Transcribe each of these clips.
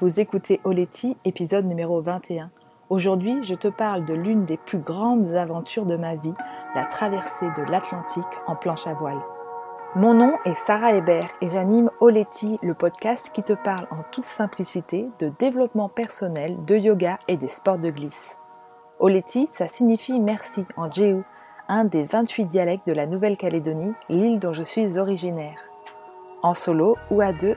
Vous écoutez Oleti, épisode numéro 21. Aujourd'hui, je te parle de l'une des plus grandes aventures de ma vie, la traversée de l'Atlantique en planche à voile. Mon nom est Sarah Hébert et j'anime Oleti, le podcast qui te parle en toute simplicité de développement personnel, de yoga et des sports de glisse. Oleti, ça signifie merci en Jéhu, un des 28 dialectes de la Nouvelle-Calédonie, l'île dont je suis originaire. En solo ou à deux,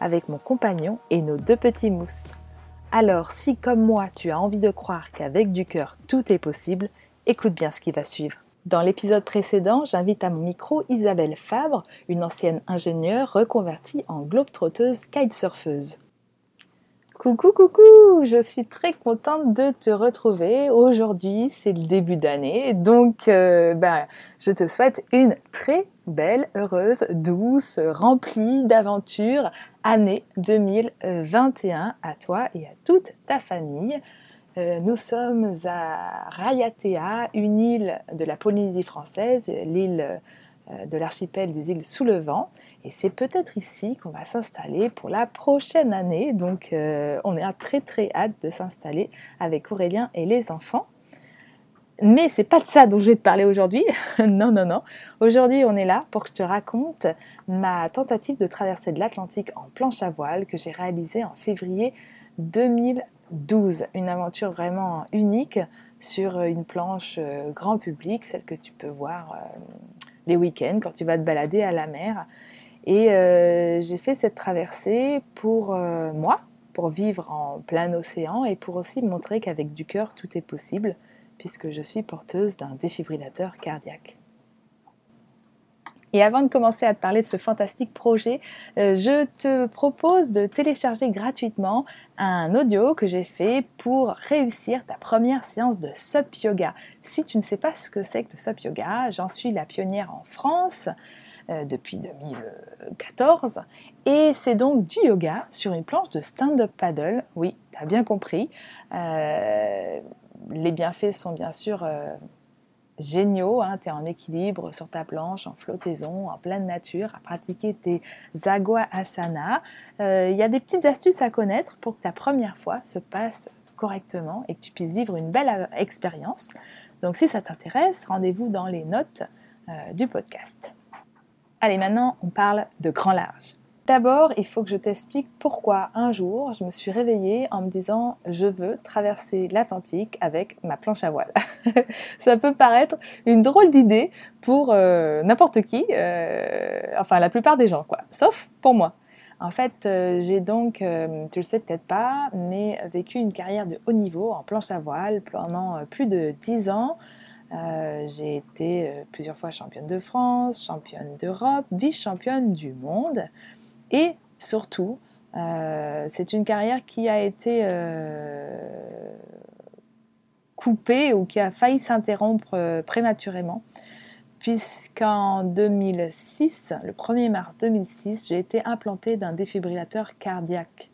avec mon compagnon et nos deux petits mousses. Alors si comme moi tu as envie de croire qu'avec du cœur tout est possible, écoute bien ce qui va suivre. Dans l'épisode précédent, j'invite à mon micro Isabelle Fabre, une ancienne ingénieure reconvertie en globe-trotteuse kitesurfeuse. Coucou, coucou, je suis très contente de te retrouver. Aujourd'hui, c'est le début d'année, donc euh, ben, je te souhaite une très belle, heureuse, douce, remplie d'aventures année 2021 à toi et à toute ta famille. Euh, nous sommes à Rayatea, une île de la Polynésie française, l'île euh, de l'archipel des îles sous le vent. Et c'est peut-être ici qu'on va s'installer pour la prochaine année. Donc euh, on est très très hâte de s'installer avec Aurélien et les enfants. Mais c'est pas de ça dont je vais te parler aujourd'hui. non, non, non. Aujourd'hui, on est là pour que je te raconte ma tentative de traverser de l'Atlantique en planche à voile que j'ai réalisée en février 2012. Une aventure vraiment unique sur une planche euh, grand public, celle que tu peux voir les week-ends quand tu vas te balader à la mer. Et euh, j'ai fait cette traversée pour euh, moi, pour vivre en plein océan et pour aussi montrer qu'avec du cœur tout est possible, puisque je suis porteuse d'un défibrillateur cardiaque. Et avant de commencer à te parler de ce fantastique projet, euh, je te propose de télécharger gratuitement un audio que j'ai fait pour réussir ta première séance de SUP Yoga. Si tu ne sais pas ce que c'est que le SUP Yoga, j'en suis la pionnière en France euh, depuis 2014 et c'est donc du yoga sur une planche de stand-up paddle. Oui, tu as bien compris. Euh, les bienfaits sont bien sûr géniaux. Hein, tu es en équilibre sur ta planche, en flottaison, en pleine nature, à pratiquer tes Zagwa Asana. Euh, il y a des petites astuces à connaître pour que ta première fois se passe correctement et que tu puisses vivre une belle euh, expérience. Donc si ça t'intéresse, rendez-vous dans les notes euh, du podcast. Allez, maintenant on parle de grand large. D'abord, il faut que je t'explique pourquoi un jour je me suis réveillée en me disant je veux traverser l'Atlantique avec ma planche à voile. Ça peut paraître une drôle d'idée pour euh, n'importe qui, euh, enfin la plupart des gens quoi, sauf pour moi. En fait, euh, j'ai donc, tu le sais peut-être pas, mais vécu une carrière de haut niveau en planche à voile pendant plus de 10 ans. j'ai été plusieurs fois championne de France, championne d'Europe, vice-championne du monde. Et surtout, euh, c'est une carrière qui a été euh, coupée ou qui a failli s'interrompre euh, prématurément, puisqu'en 2006, le 1er mars 2006, j'ai été implantée d'un défibrillateur cardiaque.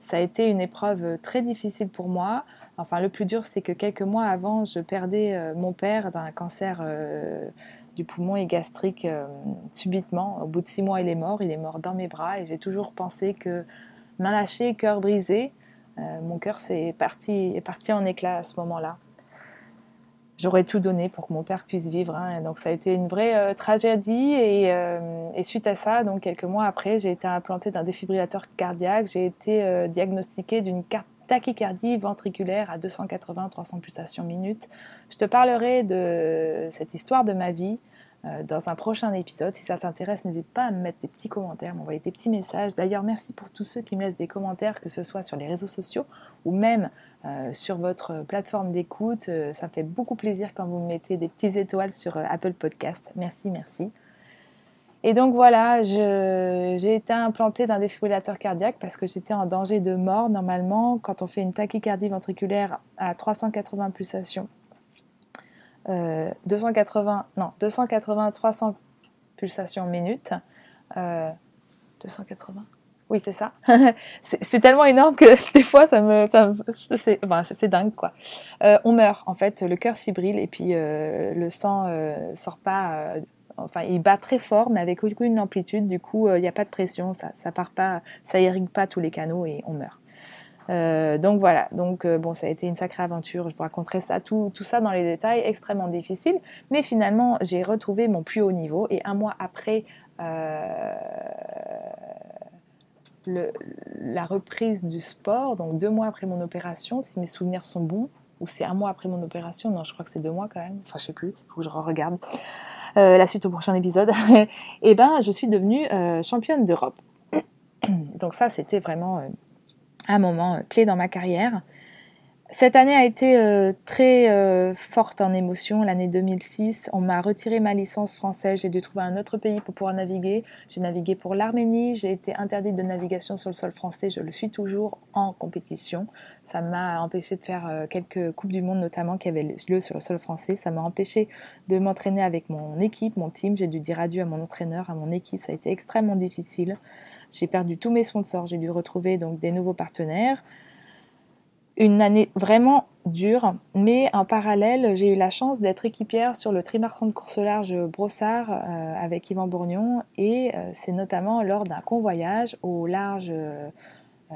Ça a été une épreuve très difficile pour moi. Enfin, le plus dur, c'est que quelques mois avant, je perdais mon père d'un cancer du poumon et gastrique euh, subitement. Au bout de six mois, il est mort. Il est mort dans mes bras et j'ai toujours pensé que main lâchée, cœur brisé, euh, mon cœur est parti, est parti en éclats à ce moment-là. J'aurais tout donné pour que mon père puisse vivre. Hein. donc ça a été une vraie euh, tragédie et, et, suite à ça, donc quelques mois après, j'ai été implantée d'un défibrillateur cardiaque. J'ai été diagnostiquée d'une carte tachycardie ventriculaire à 280-300 pulsations minutes. Je te parlerai de cette histoire de ma vie euh, dans un prochain épisode. Si ça t'intéresse, n'hésite pas à me mettre des petits commentaires, m'envoyer des petits messages. D'ailleurs, merci pour tous ceux qui me laissent des commentaires, que ce soit sur les réseaux sociaux ou même euh, sur votre plateforme d'écoute. Euh, ça me fait beaucoup plaisir quand vous me mettez des petites étoiles sur Apple Podcast. Merci, merci. Et donc voilà, j'ai été implantée d'un défibrillateur cardiaque parce que j'étais en danger de mort. Normalement, quand on fait une tachycardie ventriculaire à 380 pulsations, 280, euh, non, 280, 300 pulsations minute, 280, oui, c'est ça. c'est tellement énorme que des fois, ça me, ça c'est enfin, dingue quoi. Euh, on meurt en fait, le cœur fibrille et puis euh, le sang euh, sort pas. Enfin, il bat très fort, mais avec aucune amplitude. Du coup, il n'y a pas de pression, ça, ça part pas, ça irrigue pas tous les canaux et on meurt. donc voilà, donc bon, ça a été une sacrée aventure. Je vous raconterai ça, tout, tout ça dans les détails, extrêmement difficile. Mais finalement, j'ai retrouvé mon plus haut niveau et un mois après la reprise du sport, donc deux mois après mon opération, si mes souvenirs sont bons, ou c'est un mois après mon opération, non, je crois que c'est deux mois quand même, enfin je sais plus, il faut que je regarde euh, la suite au prochain épisode, et eh ben je suis devenue euh, championne d'Europe. donc ça, c'était vraiment euh, un moment clé dans ma carrière. Cette année a été euh, très euh, forte en émotion, l'année 2006. On m'a retiré ma licence française, j'ai dû trouver un autre pays pour pouvoir naviguer. J'ai navigué pour l'Arménie, j'ai été interdite de navigation sur le sol français, je le suis toujours en compétition. Ça m'a empêché de faire euh, quelques Coupes du Monde notamment qui avaient lieu sur le sol français. Ça m'a empêché de m'entraîner avec mon équipe, mon team. J'ai dû dire adieu à mon entraîneur, à mon équipe. Ça a été extrêmement difficile. J'ai perdu tous mes sponsors, j'ai dû retrouver donc des nouveaux partenaires une année vraiment dure, mais en parallèle, j'ai eu la chance d'être équipière sur le trimarchand de course large Brossard euh, avec Yvan Bourgnon, et euh, c'est notamment lors d'un convoyage au large euh,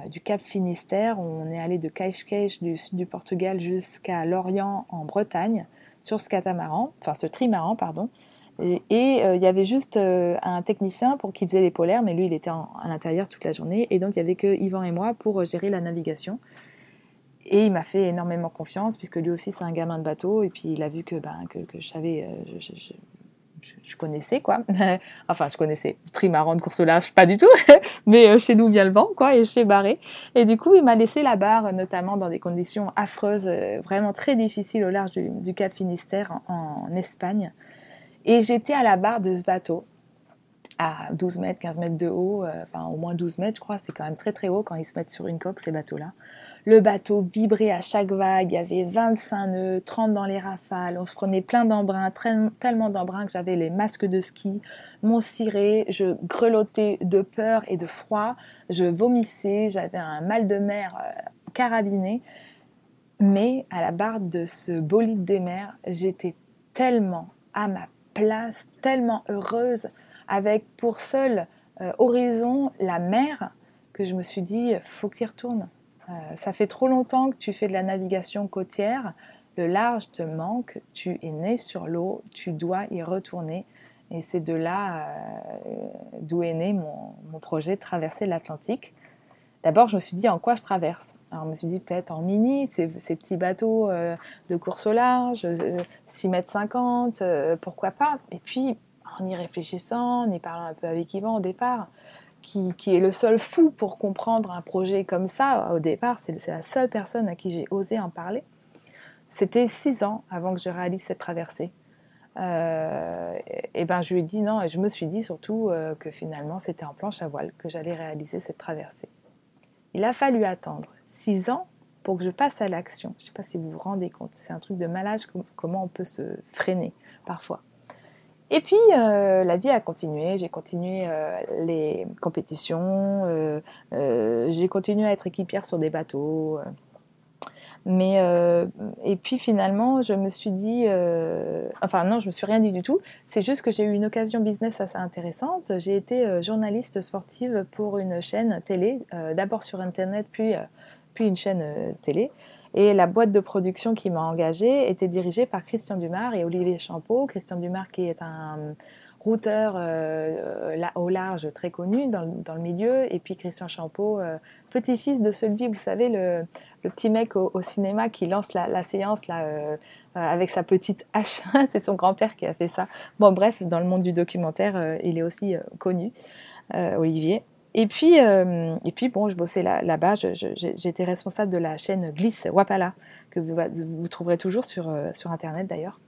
du Cap Finistère, où on est allé de Caixqueix du sud du Portugal jusqu'à Lorient en Bretagne sur ce catamaran, enfin ce trimaran, pardon. Et il y avait juste un technicien pour qui faisait les polaires, mais lui il était à l'intérieur toute la journée, et donc il n'y avait que Yvan et moi pour gérer la navigation. Et il m'a fait énormément confiance, puisque lui aussi c'est un gamin de bateau, et puis il a vu que, ben, que, je savais, euh, je, connaissais quoi. enfin, je connaissais. Trimaran de course au large, pas du tout, mais euh, chez nous vient le vent quoi, et chez Barré. Et du coup, il m'a laissé la barre, notamment dans des conditions affreuses, euh, vraiment très difficiles au large du, Cap Finistère en Espagne. Et j'étais à la barre de ce bateau à 12 mètres, 15 mètres de haut, enfin au moins 12 mètres, je crois, c'est quand même très très haut quand ils se mettent sur une coque, ces bateaux-là. Le bateau vibrait à chaque vague, il y avait 25 nœuds, 30 dans les rafales, on se prenait plein d'embruns, tellement d'embruns que j'avais les masques de ski, mon ciré, je grelottais de peur et de froid, je vomissais, j'avais un mal de mer euh, carabiné. Mais à la barre de ce bolide des mers, j'étais tellement à ma place, tellement heureuse, avec pour seul euh, horizon la mer, que je me suis dit, faut que tu y retournes. Euh, ça fait trop longtemps que tu fais de la navigation côtière, le large te manque, tu es né sur l'eau, tu dois y retourner. Et c'est de là euh, d'où est né mon, projet de traverser l'Atlantique. D'abord, je me suis dit en quoi je traverse? Alors, je me suis dit peut-être en mini, ces, petits bateaux euh, de course au large, 6 mètres 50, pourquoi pas? Et puis, en y réfléchissant, en y parlant un peu avec Yvan au départ, qui, est le seul fou pour comprendre un projet comme ça, au départ, c'est la seule personne à qui j'ai osé en parler. C'était six ans avant que je réalise cette traversée. Euh, et ben je lui ai dit non, et je me suis dit surtout euh, que finalement c'était en planche à voile que j'allais réaliser cette traversée. Il a fallu attendre six ans pour que je passe à l'action. Je ne sais pas si vous vous rendez compte, c'est un truc de malade comment on peut se freiner parfois. Et puis, euh, la vie a continué. J'ai continué euh, les compétitions. Euh, j'ai continué à être équipière sur des bateaux. Mais, et puis finalement, je me suis dit. enfin, non, je me suis rien dit du tout. C'est juste que j'ai eu une occasion business assez intéressante. J'ai été journaliste sportive pour une chaîne télé, d'abord sur Internet, puis, puis une chaîne télé. Et la boîte de production qui m'a engagée était dirigée par Christian Dumas et Olivier Champeau. Christian Dumas qui est un routeur euh, au large très connu dans, le milieu, et puis Christian Champeau, euh, petit-fils de celui, vous savez, le, petit mec au, cinéma qui lance la, séance là, euh, avec sa petite hache. C'est son grand-père qui a fait ça. Bon, bref, dans le monde du documentaire, il est aussi connu, Olivier. Et puis, euh, et puis bon, je bossais là-bas, j'étais responsable de la chaîne Glisse Wapala, que vous, trouverez toujours sur, euh, sur Internet d'ailleurs.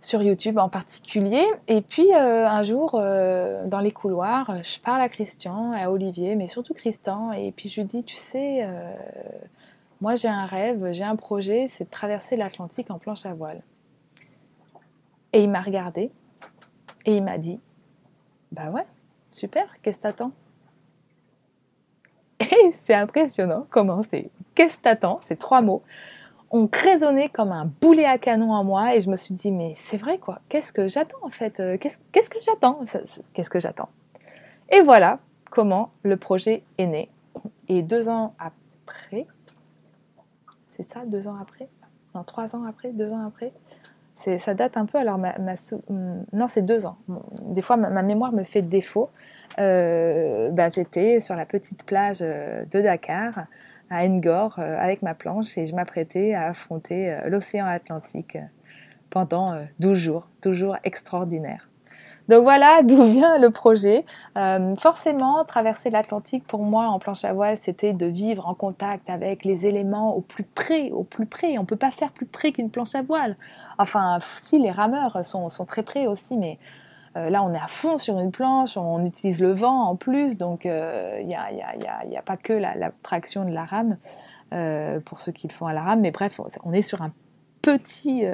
sur YouTube en particulier. Et puis un jour, dans les couloirs, je parle à Christian, à Olivier, mais surtout Christian, et puis je lui dis, tu sais, moi j'ai un rêve, j'ai un projet, c'est de traverser l'Atlantique en planche à voile. Et il m'a regardé et il m'a dit, bah ouais, super, qu'est-ce que t'attends? Et c'est impressionnant comment c'est qu'est-ce que t'attends, ces trois mots, ont résonné comme un boulet à canon en moi et je me suis dit, mais c'est vrai quoi, qu'est-ce que j'attends en fait euh, Qu'est-ce que j'attends Qu'est-ce que j'attends? Et voilà comment le projet est né. Et deux ans après, c'est ça, deux ans après? Non, trois ans après, deux ans après? Ça date un peu, alors hmm, non c'est deux ans. Des fois ma, mémoire me fait défaut. Euh, bah, j'étais sur la petite plage euh, de Dakar, à Ngor, euh, avec ma planche et je m'apprêtais à affronter l'océan Atlantique pendant 12 jours, toujours extraordinaire. Donc voilà d'où vient le projet. Euh, forcément, traverser l'Atlantique pour moi en planche à voile, c'était de vivre en contact avec les éléments au plus près, au plus près. On peut pas faire plus près qu'une planche à voile. Enfin, si les rameurs sont, très près aussi, mais euh, là on est à fond sur une planche, on utilise le vent en plus, donc il euh, n'y a, pas que la, traction de la rame pour ceux qui le font à la rame, mais bref, on est sur un petit,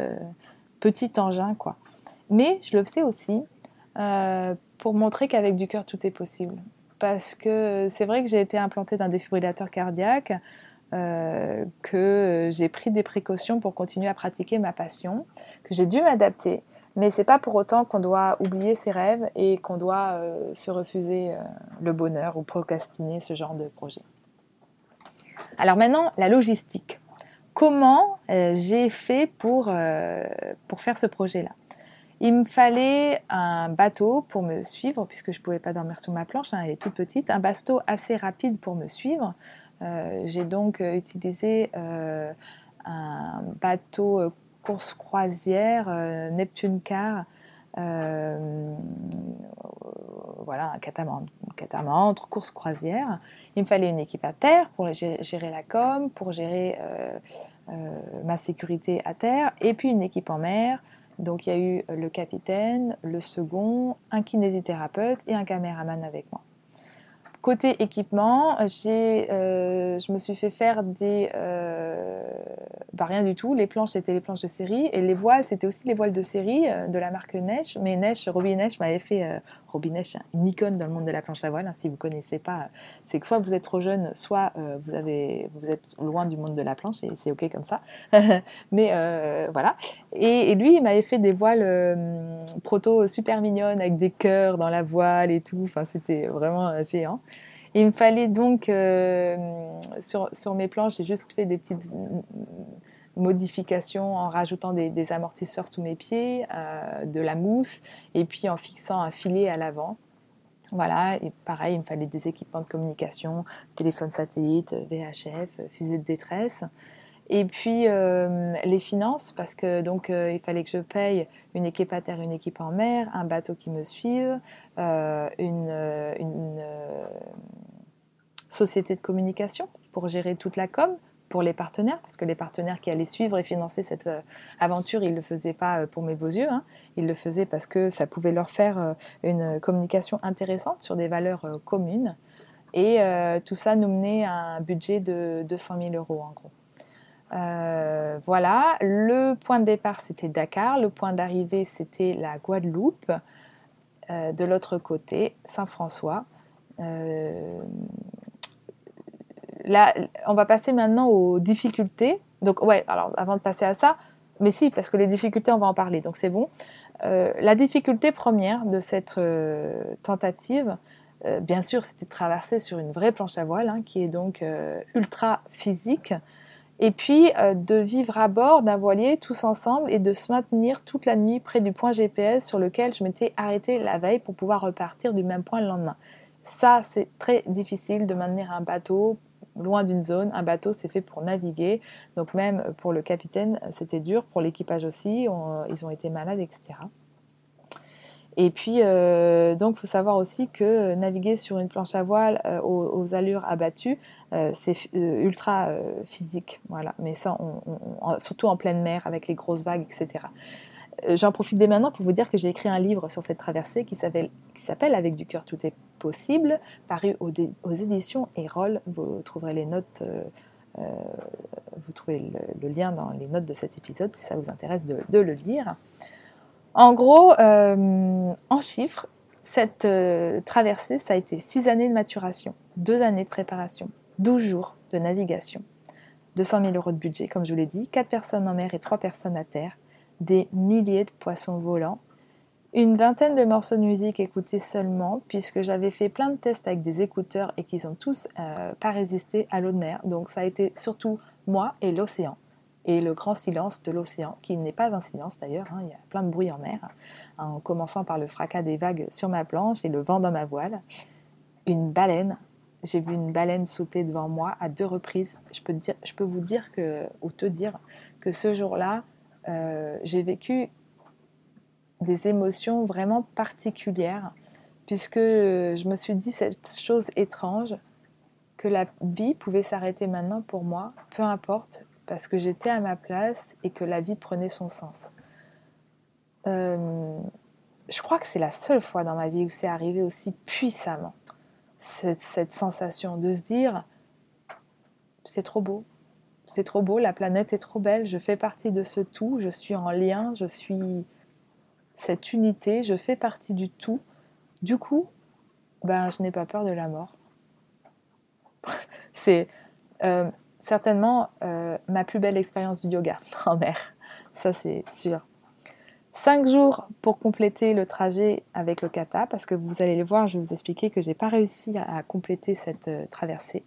petit engin quoi. Mais je le faisais aussi euh, pour montrer qu'avec du cœur, tout est possible. Parce que c'est vrai que j'ai été implantée d'un défibrillateur cardiaque, euh, que j'ai pris des précautions pour continuer à pratiquer ma passion, que j'ai dû m'adapter. Mais c'est pas pour autant qu'on doit oublier ses rêves et qu'on doit euh, se refuser le bonheur ou procrastiner ce genre de projet. Alors maintenant, la logistique. Comment j'ai fait pour, pour faire ce projet-là? Il me fallait un bateau pour me suivre, puisque je ne pouvais pas dormir sur ma planche, hein, elle est toute petite, un bateau assez rapide pour me suivre. Euh, j'ai donc euh, utilisé euh, un bateau course croisière Neptune Car, voilà, un catamaran, catamaran course croisière. Il me fallait une équipe à terre pour gérer la com, pour gérer ma sécurité à terre, et puis une équipe en mer donc il y a eu le capitaine, le second, un kinésithérapeute et un caméraman avec moi. Côté équipement, j'ai, euh, je me suis fait faire des... Euh, bah, rien du tout. Les planches, c'était les planches de série. Et les voiles, c'était aussi les voiles de série euh, de la marque Neige. Mais Neige, Robbie Neige m'avait fait... Robbie Neige, une icône dans le monde de la planche à voile. Hein, si vous ne connaissez pas, c'est que soit vous êtes trop jeune, soit vous, avez, vous êtes loin du monde de la planche. Et c'est OK comme ça. mais voilà. Et, et, lui, il m'avait fait des voiles proto super mignonnes avec des cœurs dans la voile et tout. Enfin, c'était vraiment géant. Il me fallait donc, euh, sur, sur, mes planches, j'ai juste fait des petites modifications en rajoutant des, amortisseurs sous mes pieds, euh, de la mousse, et puis en fixant un filet à l'avant. Voilà, et pareil, il me fallait des équipements de communication, téléphone satellite, VHF, fusée de détresse. Et puis euh, les finances, parce que donc il fallait que je paye une équipe à terre, une équipe en mer, un bateau qui me suive, une, une société de communication pour gérer toute la com pour les partenaires, parce que les partenaires qui allaient suivre et financer cette euh, aventure, ils ne le faisaient pas euh, pour mes beaux yeux, hein. ils le faisaient parce que ça pouvait leur faire euh, une communication intéressante sur des valeurs communes. Et tout ça nous menait à un budget de 200 000 euros en gros. Voilà, le point de départ c'était Dakar, le point d'arrivée c'était la Guadeloupe, de l'autre côté Saint-François là, on va passer maintenant aux difficultés. Donc, ouais, alors avant de passer à ça, mais si, parce que les difficultés, on va en parler, donc c'est bon. Euh, la difficulté première de cette euh, tentative, euh, bien sûr, c'était de traverser sur une vraie planche à voile, hein, qui est donc ultra physique, et puis de vivre à bord d'un voilier tous ensemble et de se maintenir toute la nuit près du point GPS sur lequel je m'étais arrêtée la veille pour pouvoir repartir du même point le lendemain. Ça, c'est très difficile de maintenir un bateau loin d'une zone. Un bateau, c'est fait pour naviguer. Donc même pour le capitaine, c'était dur. Pour l'équipage aussi, ils ont été malades, etc. Et puis, euh, donc, il faut savoir aussi que naviguer sur une planche à voile euh, aux, allures abattues, euh, c'est ultra physique. Voilà. Mais ça, surtout en pleine mer, avec les grosses vagues, etc. j'en profite dès maintenant pour vous dire que j'ai écrit un livre sur cette traversée qui s'appelle Avec du cœur tout est possible, paru aux, éditions Erol. Vous trouverez les notes, vous trouvez le, lien dans les notes de cet épisode si ça vous intéresse de, le lire. En gros, euh, en chiffres, cette traversée, ça a été 6 années de maturation, 2 années de préparation, 12 jours de navigation, 200 000 euros de budget, comme je vous l'ai dit, 4 personnes en mer et 3 personnes à terre, des milliers de poissons volants, une vingtaine de morceaux de musique écoutés seulement, puisque j'avais fait plein de tests avec des écouteurs et qu'ils ont tous euh, pas résisté à l'eau de mer. Donc ça a été surtout moi et l'océan. Et le grand silence de l'océan, qui n'est pas un silence d'ailleurs, hein, il y a plein de bruit en mer, en commençant par le fracas des vagues sur ma planche et le vent dans ma voile. Une baleine, j'ai vu une baleine sauter devant moi à deux reprises. Je peux, dire, je peux vous dire que, ou te dire que ce jour-là, euh, j'ai vécu des émotions vraiment particulières, puisque je me suis dit cette chose étrange, que la vie pouvait s'arrêter maintenant pour moi, peu importe, parce que j'étais à ma place et que la vie prenait son sens. Euh, je crois que c'est la seule fois dans ma vie où c'est arrivé aussi puissamment, cette, sensation de se dire, c'est trop beau, c'est trop beau, la planète est trop belle, je fais partie de ce tout, je suis en lien, je suis cette unité, je fais partie du tout. Du coup, ben, je n'ai pas peur de la mort. c'est euh, certainement euh, ma plus belle expérience du yoga en mer, ça c'est sûr. Cinq jours pour compléter le trajet avec le kata, parce que vous allez le voir, je vais vous expliquer que j'ai pas réussi à, compléter cette euh, traversée.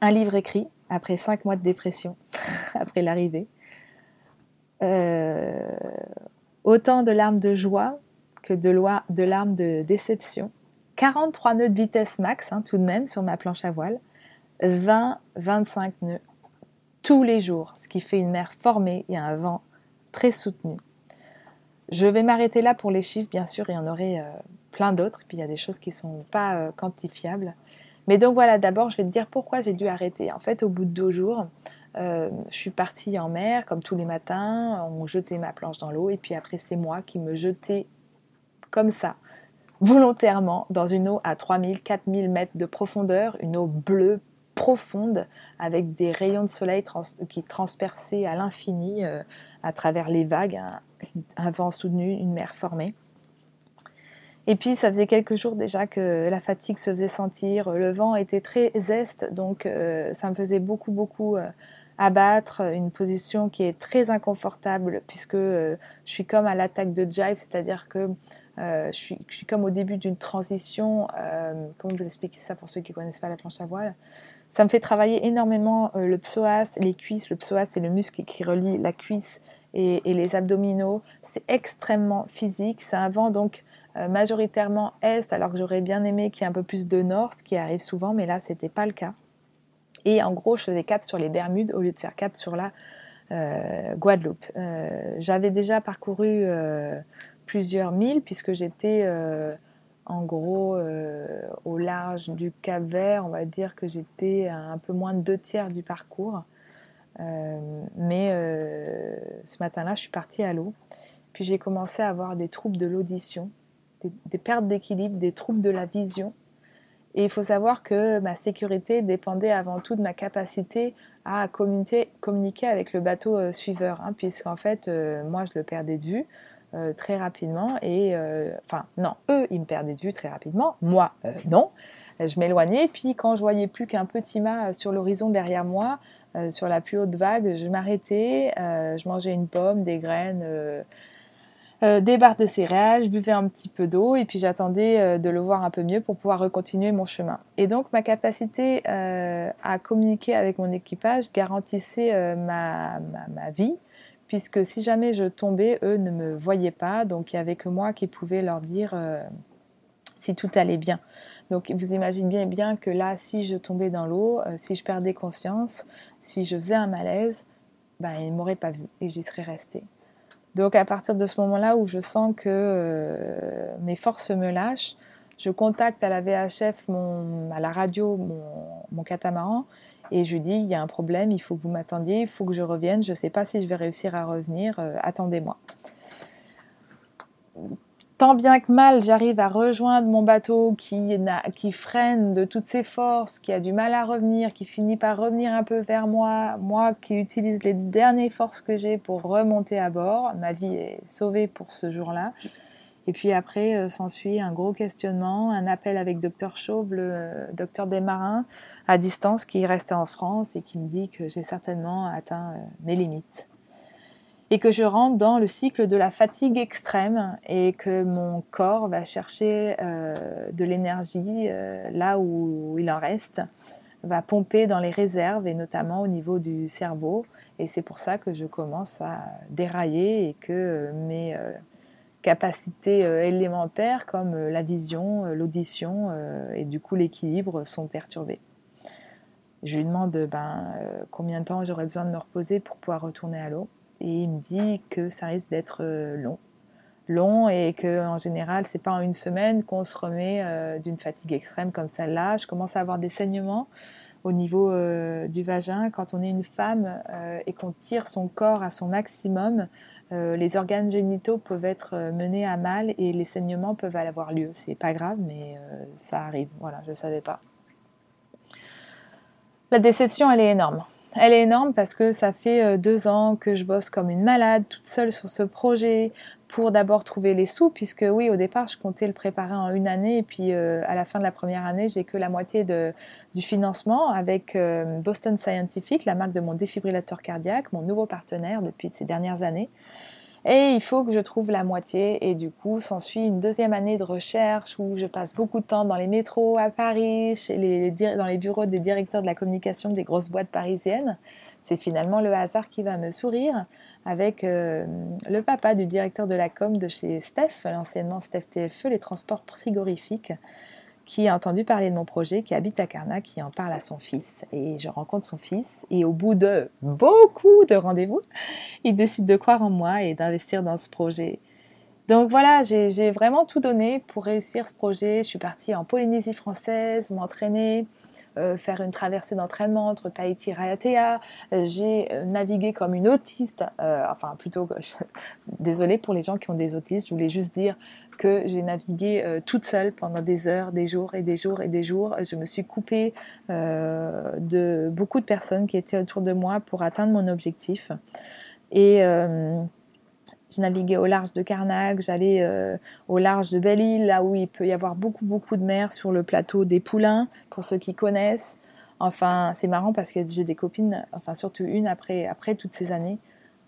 Un livre écrit après cinq mois de dépression, après l'arrivée. Euh, Autant de larmes de joie que de, de larmes de déception. 43 nœuds de vitesse max, hein, tout de même, sur ma planche à voile. 20-25 nœuds tous les jours, ce qui fait une mer formée et un vent très soutenu. Je vais m'arrêter là pour les chiffres, bien sûr, il y en aurait euh, plein d'autres, puis il y a des choses qui ne sont pas euh, quantifiables. Mais donc voilà, d'abord, je vais te dire pourquoi j'ai dû arrêter. En fait, au bout de deux jours, euh, je suis partie en mer comme tous les matins, on jetait ma planche dans l'eau et puis après c'est moi qui me jetais comme ça, volontairement, dans une eau à 3000, 4000 mètres de profondeur, une eau bleue profonde avec des rayons de soleil qui transperçaient à l'infini euh, à travers les vagues, un, vent soutenu, une mer formée. Et puis ça faisait quelques jours déjà que la fatigue se faisait sentir, le vent était très zeste, donc euh, ça me faisait beaucoup beaucoup abattre, une position qui est très inconfortable puisque euh, je suis comme à l'attaque de jive, c'est-à-dire que euh, je, suis, comme au début d'une transition. Euh, comment vous expliquer ça pour ceux qui ne connaissent pas la planche à voile? Ça me fait travailler énormément le psoas, les cuisses. Le psoas, c'est le muscle qui relie la cuisse et, les abdominaux. C'est extrêmement physique. C'est un vent donc majoritairement est, alors que j'aurais bien aimé qu'il y ait un peu plus de nord, ce qui arrive souvent, mais là, c'était pas le cas. Et en gros, je faisais cap sur les Bermudes au lieu de faire cap sur la euh, Guadeloupe. Euh, j'avais déjà parcouru euh, plusieurs milles puisque j'étais en gros au large du Cap Vert. On va dire que j'étais à un peu moins de deux tiers du parcours. mais ce matin-là, je suis partie à l'eau. Puis j'ai commencé à avoir des troubles de l'audition, des pertes d'équilibre, des troubles de la vision. Et il faut savoir que ma sécurité dépendait avant tout de ma capacité à communiquer, avec le bateau euh, suiveur, hein, puisqu'en fait, euh, moi, je le perdais de vue euh, très rapidement. Et enfin, non, eux, ils me perdaient de vue très rapidement. Moi, non. Je m'éloignais. Puis quand je voyais plus qu'un petit mât sur l'horizon derrière moi, sur la plus haute vague, je m'arrêtais, je mangeais une pomme, des graines euh, des barres de céréales, je buvais un petit peu d'eau et puis j'attendais euh, de le voir un peu mieux pour pouvoir recontinuer mon chemin. Et donc ma capacité euh, à communiquer avec mon équipage garantissait ma, ma, vie, puisque si jamais je tombais, eux ne me voyaient pas, donc il n'y avait que moi qui pouvais leur dire si tout allait bien. Donc vous imaginez bien, que là, si je tombais dans l'eau, si je perdais conscience, si je faisais un malaise, ben, ils ne m'auraient pas vu et j'y serais restée. Donc à partir de ce moment-là où je sens que euh, mes forces me lâchent, je contacte à la VHF, à la radio, mon, catamaran, Et je lui dis, il y a un problème, il faut que vous m'attendiez, il faut que je revienne, je ne sais pas si je vais réussir à revenir, euh, attendez-moi. Tant bien que mal, j'arrive à rejoindre mon bateau qui, freine de toutes ses forces, qui a du mal à revenir, qui finit par revenir un peu vers moi, moi qui utilise les dernières forces que j'ai pour remonter à bord. Ma vie est sauvée pour ce jour-là. Et puis après, euh, s'ensuit un gros questionnement, un appel avec Docteur Chauve, le euh, docteur des marins, à distance, qui restait en France et qui me dit que j'ai certainement atteint euh, mes limites. Et que je rentre dans le cycle de la fatigue extrême et que mon corps va chercher de l'énergie là où il en reste, va pomper dans les réserves et notamment au niveau du cerveau. Et c'est pour ça que je commence à dérailler et que mes capacités euh, élémentaires comme euh, la vision, euh, l'audition et du coup l'équilibre sont perturbés. Je lui demande ben, combien de temps j'aurais besoin de me reposer pour pouvoir retourner à l'eau. Et il me dit que ça risque d'être long. Long et que en général, c'est pas en une semaine qu'on se remet d'une fatigue extrême comme celle-là. Je commence à avoir des saignements au niveau du vagin. Quand on est une femme et qu'on tire son corps à son maximum, euh, les organes génitaux peuvent être euh, menés à mal et les saignements peuvent avoir lieu. C'est pas grave, mais euh, ça arrive. Voilà, je ne savais pas. La déception, elle est énorme. Elle est énorme parce que ça fait deux ans que je bosse comme une malade, toute seule sur ce projet, pour d'abord trouver les sous, puisque oui, au départ, je comptais le préparer en une année, et puis euh, à la fin de la première année, j'ai que la moitié du financement avec euh, Boston Scientific, la marque de mon défibrillateur cardiaque, mon nouveau partenaire depuis ces dernières années. Et il faut que je trouve la moitié, et du coup, s'ensuit une deuxième année de recherche où je passe beaucoup de temps dans les métros à Paris, dans les bureaux des directeurs de la communication des grosses boîtes parisiennes. C'est finalement le hasard qui va me sourire avec euh, le papa du directeur de la com de chez Steph, l'anciennement Steph TFE, les transports frigorifiques, qui a entendu parler de mon projet, qui habite à Carnac, qui en parle à son fils. Et je rencontre son fils, et au bout de beaucoup de rendez-vous, il décide de croire en moi et d'investir dans ce projet. Donc voilà, j'ai vraiment tout donné pour réussir ce projet. Je suis partie en Polynésie française, m'entraîner, euh, faire une traversée d'entraînement entre Tahiti et Raiatea. Euh, j'ai euh, navigué comme une autiste, enfin plutôt, désolée pour les gens qui ont des autistes, je voulais juste dire que j'ai navigué toute seule pendant des heures, des jours et des jours et des jours. Je me suis coupée de beaucoup de personnes qui étaient autour de moi pour atteindre mon objectif. Et je naviguais au large de Carnac, j'allais euh, au large de Belle-Île, là où il peut y avoir beaucoup, beaucoup de mer sur le plateau des Poulains, pour ceux qui connaissent. Enfin, c'est marrant parce que j'ai des copines, enfin surtout une après, toutes ces années,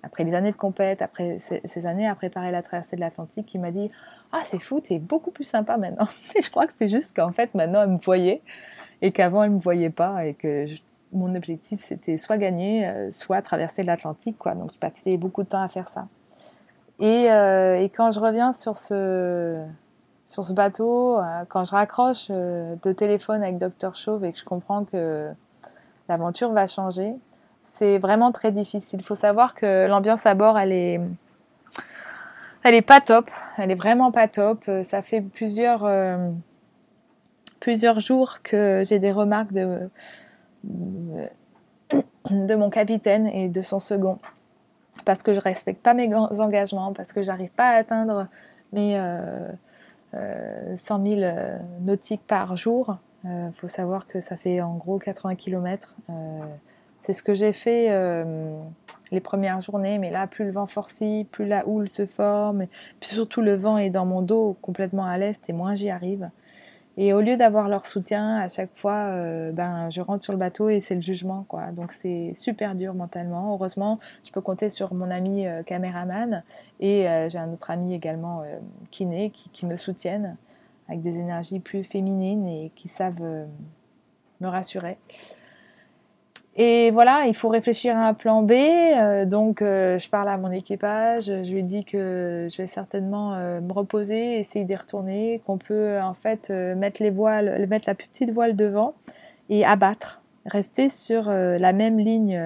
après les années de compète, après ces, années à préparer la traversée de l'Atlantique, qui m'a dit Ah, c'est fou, t'es beaucoup plus sympa maintenant. Et je crois que c'est juste qu'en fait, maintenant, elle me voyait et qu'avant, elle me voyait pas et que mon objectif, c'était soit gagner, euh, soit traverser l'Atlantique. Donc, je passais beaucoup de temps à faire ça. Euh, et, quand je reviens sur ce, sur ce bateau, euh, quand je raccroche euh, de téléphone avec Dr Chauve et que je comprends que l'aventure va changer, c'est vraiment très difficile. Il faut savoir que l'ambiance à bord, elle est, elle est pas top. Elle est vraiment pas top. Ça fait plusieurs, plusieurs jours que j'ai des remarques de, de mon capitaine et de son second parce que je respecte pas mes engagements, parce que j'arrive pas à atteindre mes 100 euh, 000 euh, euh, nautiques par jour. Il faut savoir que ça fait en gros 80 km. c'est ce que j'ai fait les premières journées, mais là, plus le vent forcit, plus la houle se forme, puis surtout le vent est dans mon dos complètement à l'est et moins j'y arrive. Et au lieu d'avoir leur soutien, à chaque fois, euh, ben, je rentre sur le bateau et c'est le jugement. Quoi. Donc c'est super dur mentalement. Heureusement, je peux compter sur mon ami euh, caméraman et euh, j'ai un autre ami également kiné qui, qui, me soutiennent avec des énergies plus féminines et qui savent me rassurer. Et voilà, il faut réfléchir à un plan B. Euh, donc, euh, je parle à mon équipage. Je lui dis que je vais certainement euh, me reposer, essayer d'y retourner, qu'on peut en fait mettre mettre la plus petite voile devant et abattre, rester sur la même ligne,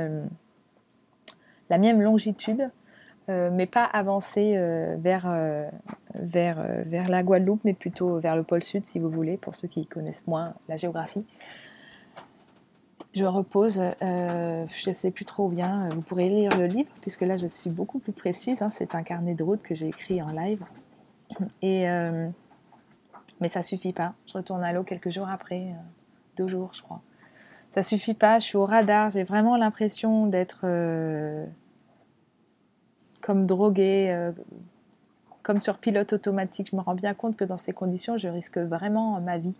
la même longitude, mais pas avancer vers, vers, vers la Guadeloupe, mais plutôt vers le pôle sud, si vous voulez, pour ceux qui connaissent moins la géographie. Je repose, euh, je ne sais plus trop bien, vous pourrez lire le livre, puisque là je suis beaucoup plus précise, hein. c'est un carnet de route que j'ai écrit en live. Et, euh, mais ça suffit pas, je retourne à l'eau quelques jours après, euh, deux jours je crois. Ça suffit pas, je suis au radar, j'ai vraiment l'impression d'être comme droguée, comme sur pilote automatique. Je me rends bien compte que dans ces conditions, je risque vraiment ma vie.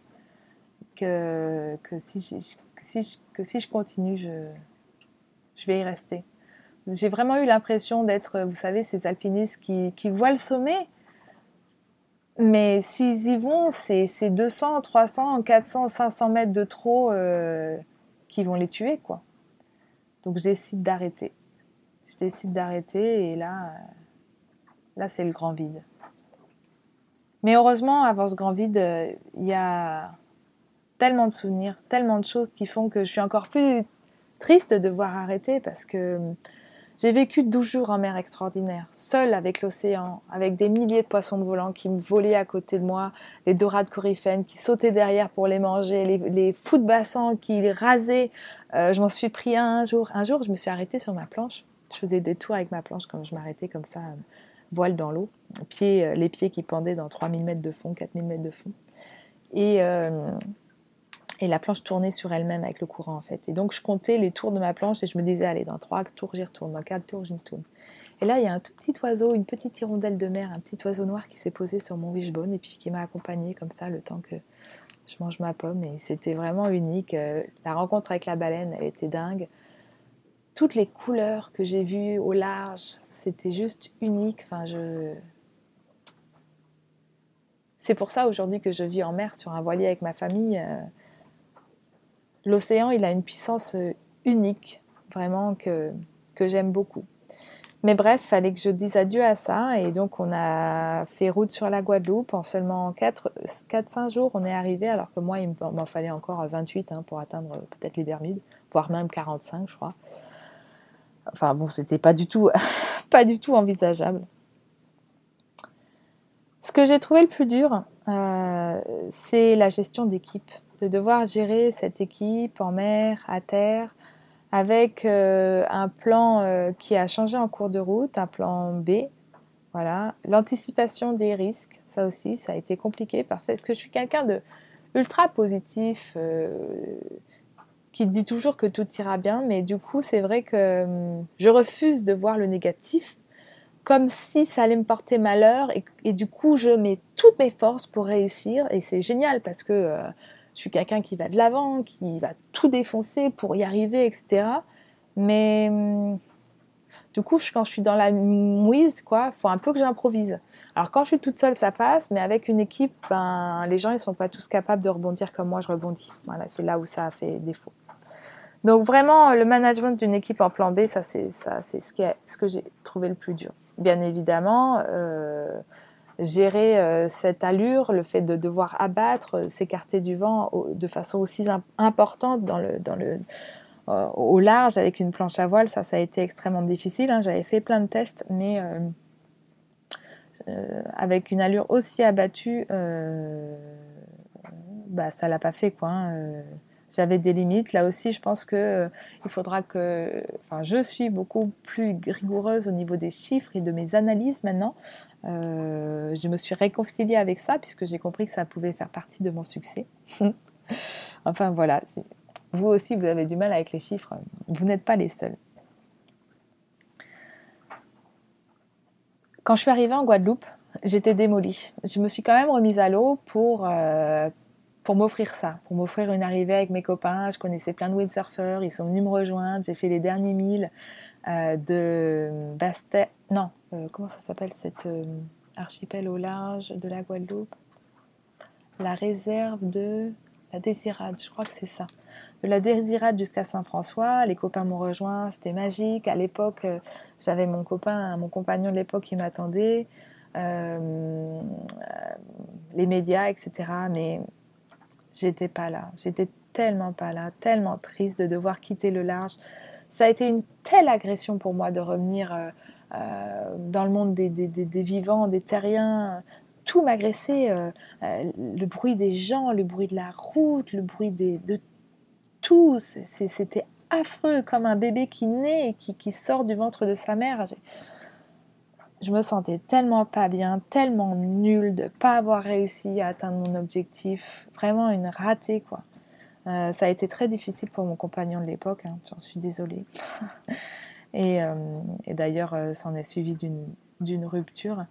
Que, que si, je, que si je continue, je, je vais y rester. J'ai vraiment eu l'impression d'être, vous savez, ces alpinistes qui, qui voient le sommet, mais s'ils y vont, c'est 200, 300, 400, 500 mètres de trop euh, qui vont les tuer, quoi. Donc je décide d'arrêter. Je décide d'arrêter et là, euh, là c'est le grand vide. Mais heureusement, avant ce grand vide, euh, il y a tellement de souvenirs, tellement de choses qui font que je suis encore plus triste de voir arrêter parce que hum, j'ai vécu 12 jours en mer extraordinaire, seule avec l'océan, avec des milliers de poissons volants qui me volaient à côté de moi, les dorades coryphènes qui sautaient derrière pour les manger, les, les fous de bassin qui les rasaient. Euh, je m'en suis pris un, jour. Un jour, je me suis arrêtée sur ma planche. Je faisais des tours avec ma planche quand je m'arrêtais comme ça, hum, voile dans l'eau, pieds, euh, les pieds qui pendaient dans 3000 mètres de fond, 4000 mètres de fond. Et, euh, et la planche tournait sur elle-même avec le courant en fait. Et donc je comptais les tours de ma planche et je me disais, allez, dans trois tours j'y retourne, dans quatre tours j'y retourne. Et là, il y a un tout petit oiseau, une petite hirondelle de mer, un petit oiseau noir qui s'est posé sur mon wishbone et puis qui m'a accompagné comme ça le temps que je mange ma pomme. Et c'était vraiment unique. Euh, la rencontre avec la baleine, elle était dingue. Toutes les couleurs que j'ai vues au large, c'était juste unique. Enfin, je... C'est pour ça aujourd'hui que je vis en mer sur un voilier avec ma famille. Euh, l'océan, il a une puissance euh, unique, vraiment que, j'aime beaucoup. Mais bref, fallait que je dise adieu à ça. Et donc, on a fait route sur la Guadeloupe. En seulement 4-5 jours, on est arrivé, alors que moi, il m'en fallait encore 28 hein, pour atteindre peut-être les Bermudes, voire même 45, je crois. Enfin bon, c'était pas du tout, pas du tout envisageable. Ce que j'ai trouvé le plus dur, euh, c'est la gestion d'équipe de devoir gérer cette équipe en mer, à terre, avec euh, un plan euh, qui a changé en cours de route, un plan B. Voilà, l'anticipation des risques, ça aussi, ça a été compliqué parce que je suis quelqu'un de ultra positif, euh, qui dit toujours que tout ira bien, mais du coup, c'est vrai que hum, je refuse de voir le négatif comme si ça allait me porter malheur et, et du coup, je mets toutes mes forces pour réussir et c'est génial parce que je suis quelqu'un qui va de l'avant, qui va tout défoncer pour y arriver, etc. Mais hum, du coup, quand je suis dans la mouise, quoi, faut un peu que j'improvise. Alors quand je suis toute seule, ça passe, mais avec une équipe, ben, les gens ils sont pas tous capables de rebondir comme moi je rebondis. C'est là où ça a fait défaut. Donc vraiment, le management d'une équipe en plan B, ça c'est ce que j'ai trouvé le plus dur. Bien évidemment. Euh, gérer euh, cette allure, le fait de devoir abattre, euh, s'écarter du vent de façon aussi importante euh, au large avec une planche à voile, ça, ça a été extrêmement difficile. Hein. J'avais fait plein de tests, mais avec une allure aussi abattue, bah, ça l'a pas fait. quoi. Hein, j'avais des limites. Là aussi, je pense que il faudra que, enfin, je suis beaucoup plus rigoureuse au niveau des chiffres et de mes analyses maintenant. Euh, je me suis réconciliée avec ça puisque j'ai compris que ça pouvait faire partie de mon succès. enfin voilà, vous aussi vous avez du mal avec les chiffres, vous n'êtes pas les seuls. Quand je suis arrivée en Guadeloupe, j'étais démolie. Je me suis quand même remise à l'eau pour, euh, pour m'offrir ça, pour m'offrir une arrivée avec mes copains. Je connaissais plein de windsurfers, ils sont venus me rejoindre. J'ai fait les derniers milles euh, de Bastet. Non, euh, comment ça s'appelle cette euh, archipel au large de la Guadeloupe? La réserve de la Désirade, je crois que c'est ça. De la Désirade jusqu'à Saint-François, les copains m'ont rejoint, c'était magique. À l'époque, j'avais mon copain, mon compagnon de l'époque qui m'attendait, les médias, etc. Mais j'étais pas là. J'étais tellement pas là, tellement triste de devoir quitter le large. Ça a été une telle agression pour moi de revenir euh, euh, dans le monde des, vivants, des terriens. Tout m'agressait, euh, le bruit des gens, le bruit de la route, le bruit des, de tout. C'était affreux, comme un bébé qui naît et qui, sort du ventre de sa mère. Je me sentais tellement pas bien, tellement nulle de pas avoir réussi à atteindre mon objectif. Vraiment une ratée, quoi. Euh, ça a été très difficile pour mon compagnon de l'époque, hein, j'en suis désolée. et, euh, et d'ailleurs, euh, s'en est suivi d'une rupture.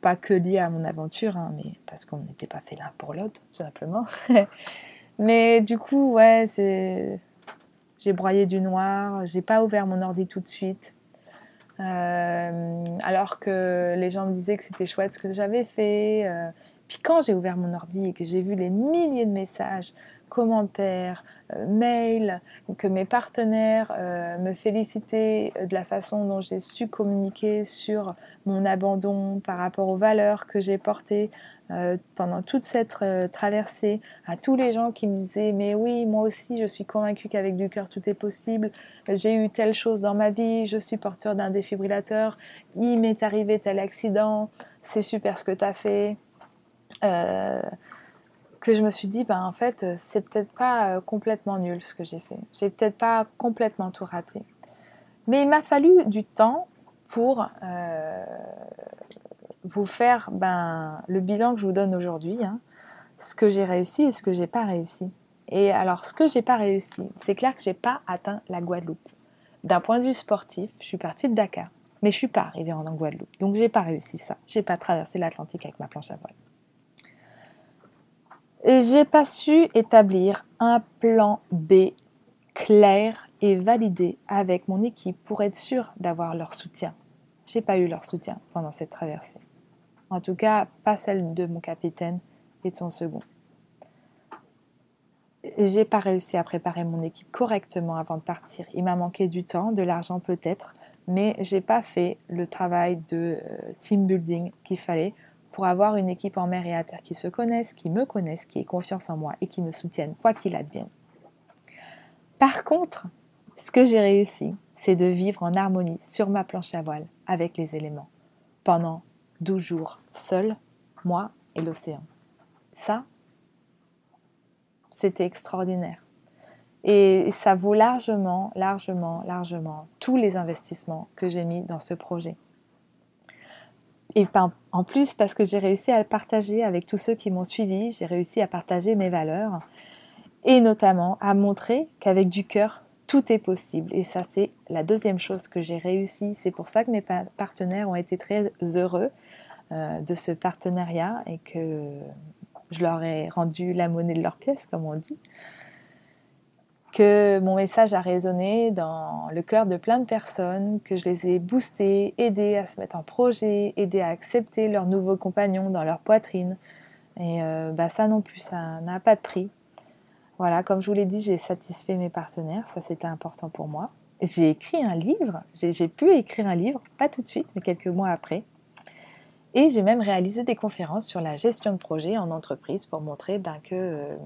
pas que liée à mon aventure, hein, mais parce qu'on n'était pas fait l'un pour l'autre, tout simplement. mais du coup, ouais, j'ai broyé du noir, j'ai pas ouvert mon ordi tout de suite. Alors que les gens me disaient que c'était chouette ce que j'avais fait. Puis quand j'ai ouvert mon ordi et que j'ai vu les milliers de messages commentaires, euh, mails, que mes partenaires euh, me félicitaient de la façon dont j'ai su communiquer sur mon abandon par rapport aux valeurs que j'ai portées euh, pendant toute cette traversée, à tous les gens qui me disaient mais oui, moi aussi je suis convaincue qu'avec du cœur tout est possible, j'ai eu telle chose dans ma vie, je suis porteur d'un défibrillateur, il m'est arrivé tel accident, c'est super ce que tu as fait que je me suis dit, ben, en fait, euh, c'est peut-être pas euh, complètement nul ce que j'ai fait. J'ai peut-être pas complètement tout raté. Mais il m'a fallu du temps pour euh, vous faire ben, le bilan que je vous donne aujourd'hui, hein. ce que j'ai réussi et ce que j'ai pas réussi. Et alors, ce que j'ai pas réussi, c'est clair que j'ai pas atteint la Guadeloupe. D'un point de vue sportif, je suis partie de Dakar, mais je suis pas arrivée en Guadeloupe, donc j'ai pas réussi ça. J'ai pas traversé l'Atlantique avec ma planche à voile. Et j'ai pas su établir un plan B clair et validé avec mon équipe pour être sûr d'avoir leur soutien. J'ai pas eu leur soutien pendant cette traversée. En tout cas, pas celle de mon capitaine et de son second. J'ai pas réussi à préparer mon équipe correctement avant de partir. Il m'a manqué du temps, de l'argent peut-être, mais j'ai pas fait le travail de euh, team building qu'il fallait pour avoir une équipe en mer et à terre qui se connaissent, qui me connaissent, qui aient confiance en moi et qui me soutiennent, quoi qu'il advienne. Par contre, ce que j'ai réussi, c'est de vivre en harmonie sur ma planche à voile avec les éléments pendant 12 jours, seul, moi et l'océan. Ça, c'était extraordinaire. Et ça vaut largement, largement, largement tous les investissements que j'ai mis dans ce projet. Et en plus, parce que j'ai réussi à le partager avec tous ceux qui m'ont suivi, j'ai réussi à partager mes valeurs et notamment à montrer qu'avec du cœur, tout est possible. Et ça, c'est la deuxième chose que j'ai réussi. C'est pour ça que mes partenaires ont été très heureux euh, de ce partenariat et que je leur ai rendu la monnaie de leur pièce, comme on dit que mon message a résonné dans le cœur de plein de personnes, que je les ai boostés, aidés à se mettre en projet, aidés à accepter leurs nouveaux compagnons dans leur poitrine. Et euh, bah ça non plus, ça n'a pas de prix. Voilà, comme je vous l'ai dit, j'ai satisfait mes partenaires, ça c'était important pour moi. J'ai écrit un livre, j'ai pu écrire un livre, pas tout de suite, mais quelques mois après. Et j'ai même réalisé des conférences sur la gestion de projet en entreprise pour montrer ben, que euh,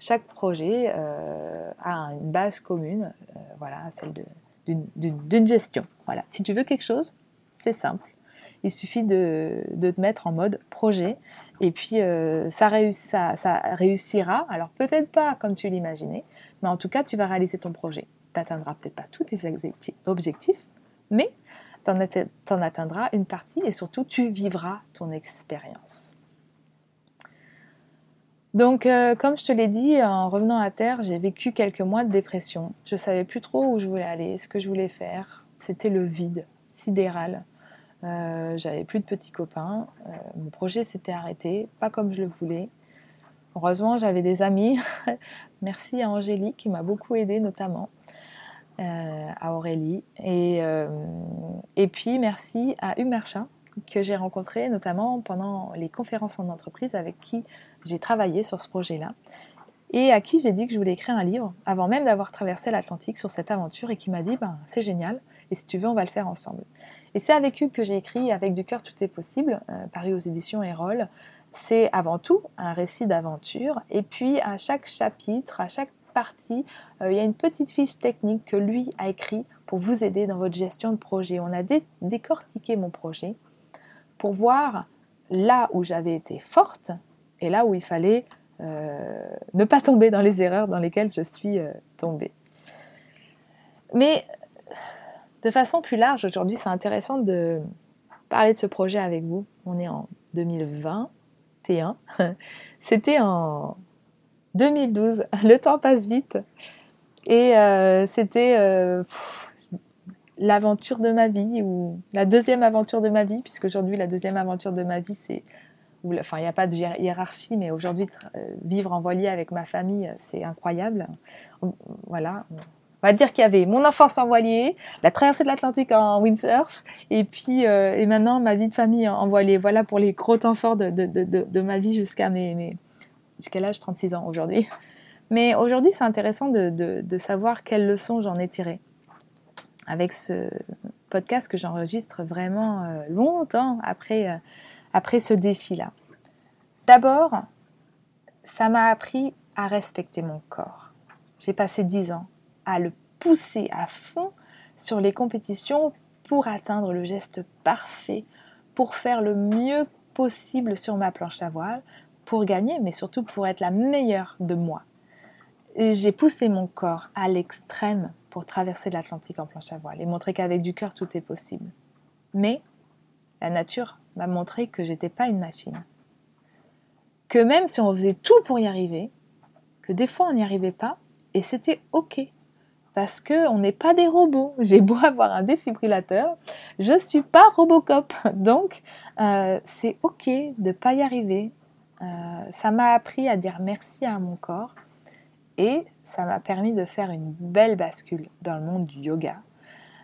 chaque projet euh, a une base commune, euh, voilà, celle d'une gestion. Voilà. Si tu veux quelque chose, c'est simple. Il suffit de, te mettre en mode projet et puis euh, ça, réussira. Alors peut-être pas comme tu l'imaginais, mais en tout cas tu vas réaliser ton projet. Tu n'atteindras peut-être pas tous tes objectifs, mais tu en atteindras une partie et surtout tu vivras ton expérience. Donc, euh, comme je te l'ai dit, en revenant à terre, j'ai vécu quelques mois de dépression. Je savais plus trop où je voulais aller, ce que je voulais faire. C'était le vide sidéral. Euh, j'avais plus de petits copains. Euh, mon projet s'était arrêté, pas comme je le voulais. Heureusement, j'avais des amis. merci à Angélique qui m'a beaucoup aidé, notamment à Aurélie. Et, et puis, merci à Humercha que j'ai rencontré notamment pendant les conférences en entreprise avec qui j'ai travaillé sur ce projet-là et à qui j'ai dit que je voulais écrire un livre avant même d'avoir traversé l'Atlantique sur cette aventure et qui m'a dit ben, c'est génial et si tu veux on va le faire ensemble. Et c'est avec eux que j'ai écrit Avec du cœur tout est possible, euh, paru aux éditions Erol. C'est avant tout un récit d'aventure et puis à chaque chapitre, à chaque partie, euh, il y a une petite fiche technique que lui a écrit pour vous aider dans votre gestion de projet. On a décortiqué mon projet pour voir là où j'avais été forte et là où il fallait ne pas tomber dans les erreurs dans lesquelles je suis tombée. Mais de façon plus large, aujourd'hui, c'est intéressant de parler de ce projet avec vous. On est en 2021. C'était en 2012. Le temps passe vite. Et euh, c'était euh, l'aventure de ma vie, ou la deuxième aventure de ma vie, puisque aujourd'hui, la deuxième aventure de ma vie, c'est. Enfin, il n'y a pas de hiérarchie, mais aujourd'hui, euh, vivre en voilier avec ma famille, c'est incroyable. Voilà, on va dire qu'il y avait mon enfance en voilier, la traversée de l'Atlantique en windsurf, et puis euh, et maintenant ma vie de famille en, voilier. Voilà pour les gros temps forts de, de, ma vie jusqu'à mes, jusqu'à l'âge 36 ans aujourd'hui. Mais aujourd'hui, c'est intéressant de, savoir quelles leçons j'en ai tirées avec ce podcast que j'enregistre vraiment euh, longtemps après, euh, après ce défi-là. D'abord, ça m'a appris à respecter mon corps. J'ai passé 10 ans à le pousser à fond sur les compétitions pour atteindre le geste parfait, pour faire le mieux possible sur ma planche à voile, pour gagner, mais surtout pour être la meilleure de moi. J'ai poussé mon corps à l'extrême pour traverser l'Atlantique en planche à voile et montrer qu'avec du cœur tout est possible. Mais la nature m'a montré que j'étais pas une machine. Que même si on faisait tout pour y arriver, que des fois on n'y arrivait pas et c'était ok parce qu'on n'est pas des robots. J'ai beau avoir un défibrillateur, je ne suis pas Robocop. Donc, euh, c'est OK de pas y arriver. Euh, ça m'a appris à dire merci à mon corps et ça m'a permis de faire une belle bascule dans le monde du yoga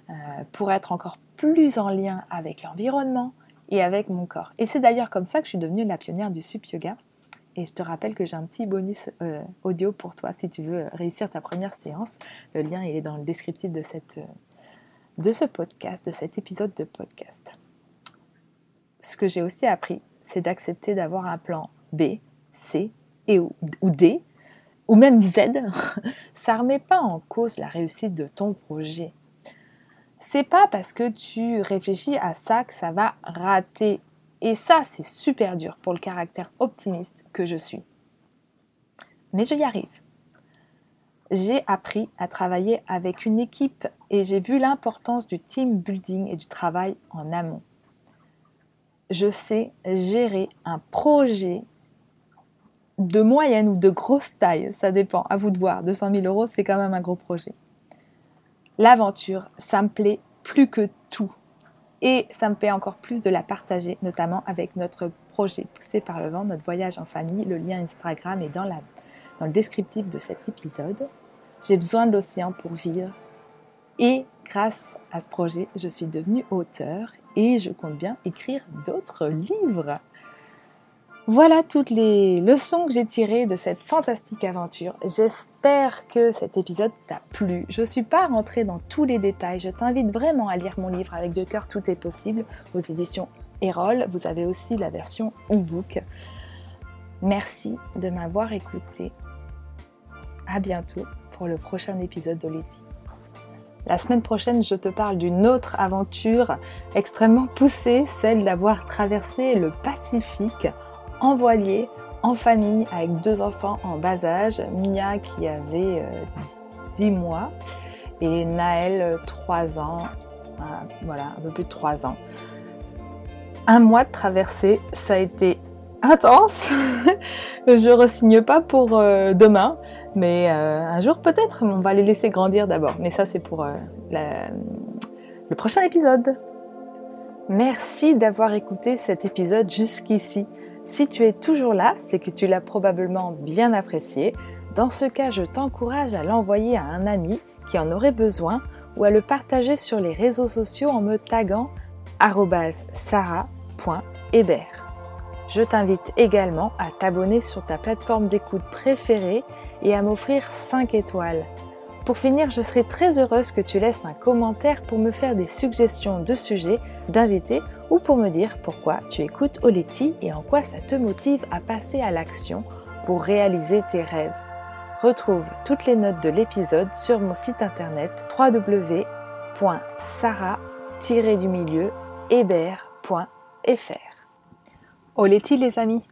euh, pour être encore plus en lien avec l'environnement et avec mon corps. Et c'est d'ailleurs comme ça que je suis devenue la pionnière du sup yoga et je te rappelle que j'ai un petit bonus euh, audio pour toi si tu veux réussir ta première séance. Le lien est dans le descriptif de, cette, euh, de ce podcast, de cet épisode de podcast. Ce que j'ai aussi appris, c'est d'accepter d'avoir un plan B, C et ou, D, ou même Z. Ça ne remet pas en cause la réussite de ton projet. C'est pas parce que tu réfléchis à ça que ça va rater et ça, c'est super dur pour le caractère optimiste que je suis. Mais je y arrive. J'ai appris à travailler avec une équipe et j'ai vu l'importance du team building et du travail en amont. Je sais gérer un projet de moyenne ou de grosse taille, ça dépend, à vous de voir. 200 000 euros, c'est quand même un gros projet. L'aventure, ça me plaît plus que tout et ça me plaît encore plus de la partager, notamment avec notre projet Poussé par le vent, notre voyage en famille. Le lien Instagram est dans, la, dans le descriptif de cet épisode. J'ai besoin de l'océan pour vivre. Et grâce à ce projet, je suis devenue auteur et je compte bien écrire d'autres livres. Voilà toutes les leçons que j'ai tirées de cette fantastique aventure. J'espère que cet épisode t'a plu. Je ne suis pas rentrée dans tous les détails. Je t'invite vraiment à lire mon livre avec de cœur tout est possible aux éditions Erol. Vous avez aussi la version e-book. Merci de m'avoir écouté. À bientôt pour le prochain épisode de Letty. La semaine prochaine, je te parle d'une autre aventure extrêmement poussée, celle d'avoir traversé le Pacifique en voilier, en famille, avec deux enfants en bas âge, Mia qui avait 10 euh, mois et Naël 3 ans, euh, voilà, un peu plus de 3 ans. Un mois de traversée, ça a été intense. je resigne pas pour euh, demain, mais un jour peut-être, on va les laisser grandir d'abord. Mais ça, c'est pour le prochain épisode. Merci d'avoir écouté cet épisode jusqu'ici. Si tu es toujours là, c'est que tu l'as probablement bien apprécié. Dans ce cas, je t'encourage à l'envoyer à un ami qui en aurait besoin ou à le partager sur les réseaux sociaux en me taguant sarah.hébert. Je t'invite également à t'abonner sur ta plateforme d'écoute préférée et à m'offrir 5 étoiles. Pour finir, je serai très heureuse que tu laisses un commentaire pour me faire des suggestions de sujets, d'invités ou pour me dire pourquoi tu écoutes Oleti et en quoi ça te motive à passer à l'action pour réaliser tes rêves. Retrouve toutes les notes de l'épisode sur mon site internet www.sarah-hébert.fr. Oleti les amis